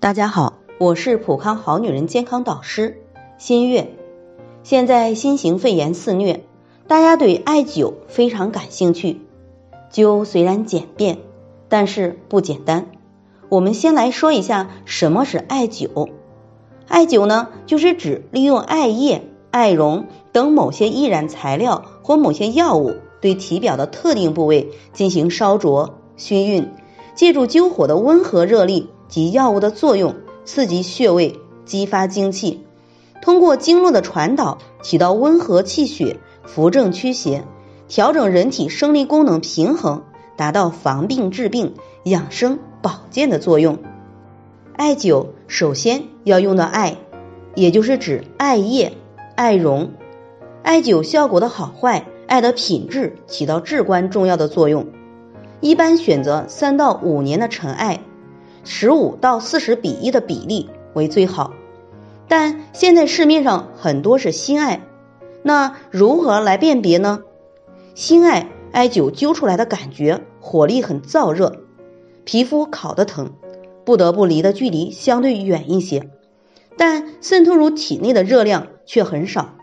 大家好，我是普康好女人健康导师新月。现在新型肺炎肆虐，大家对艾灸非常感兴趣。灸虽然简便，但是不简单。我们先来说一下什么是艾灸。艾灸呢，就是指利用艾叶、艾绒等某些易燃材料或某些药物，对体表的特定部位进行烧灼、熏晕，借助灸火的温和热力。及药物的作用，刺激穴位，激发精气，通过经络的传导，起到温和气血、扶正驱邪、调整人体生理功能平衡，达到防病治病、养生保健的作用。艾灸首先要用到艾，也就是指艾叶、艾绒。艾灸效果的好坏，艾的品质起到至关重要的作用。一般选择三到五年的陈艾。十五到四十比一的比例为最好，但现在市面上很多是新艾，那如何来辨别呢？新艾艾灸灸出来的感觉火力很燥热，皮肤烤得疼，不得不离的距离相对远一些，但渗透入体内的热量却很少，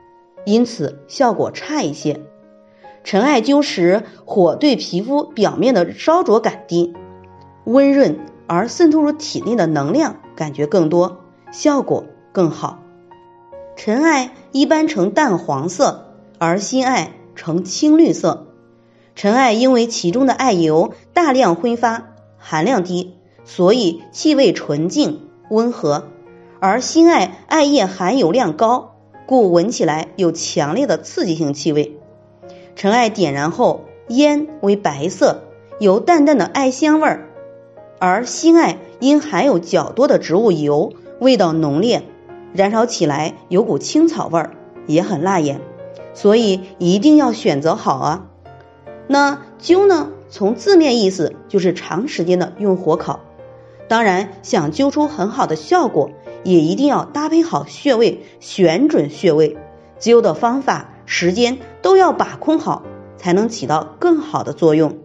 因此效果差一些。陈艾灸时火对皮肤表面的烧灼感低，温润。而渗透入体内的能量感觉更多，效果更好。尘艾一般呈淡黄色，而新艾呈青绿色。尘艾因为其中的艾油大量挥发，含量低，所以气味纯净温和；而新艾艾叶含油量高，故闻起来有强烈的刺激性气味。尘艾点燃后烟为白色，有淡淡的艾香味儿。而新艾因含有较多的植物油，味道浓烈，燃烧起来有股青草味儿，也很辣眼，所以一定要选择好啊。那灸呢？从字面意思就是长时间的用火烤，当然想灸出很好的效果，也一定要搭配好穴位，选准穴位，灸的方法、时间都要把控好，才能起到更好的作用。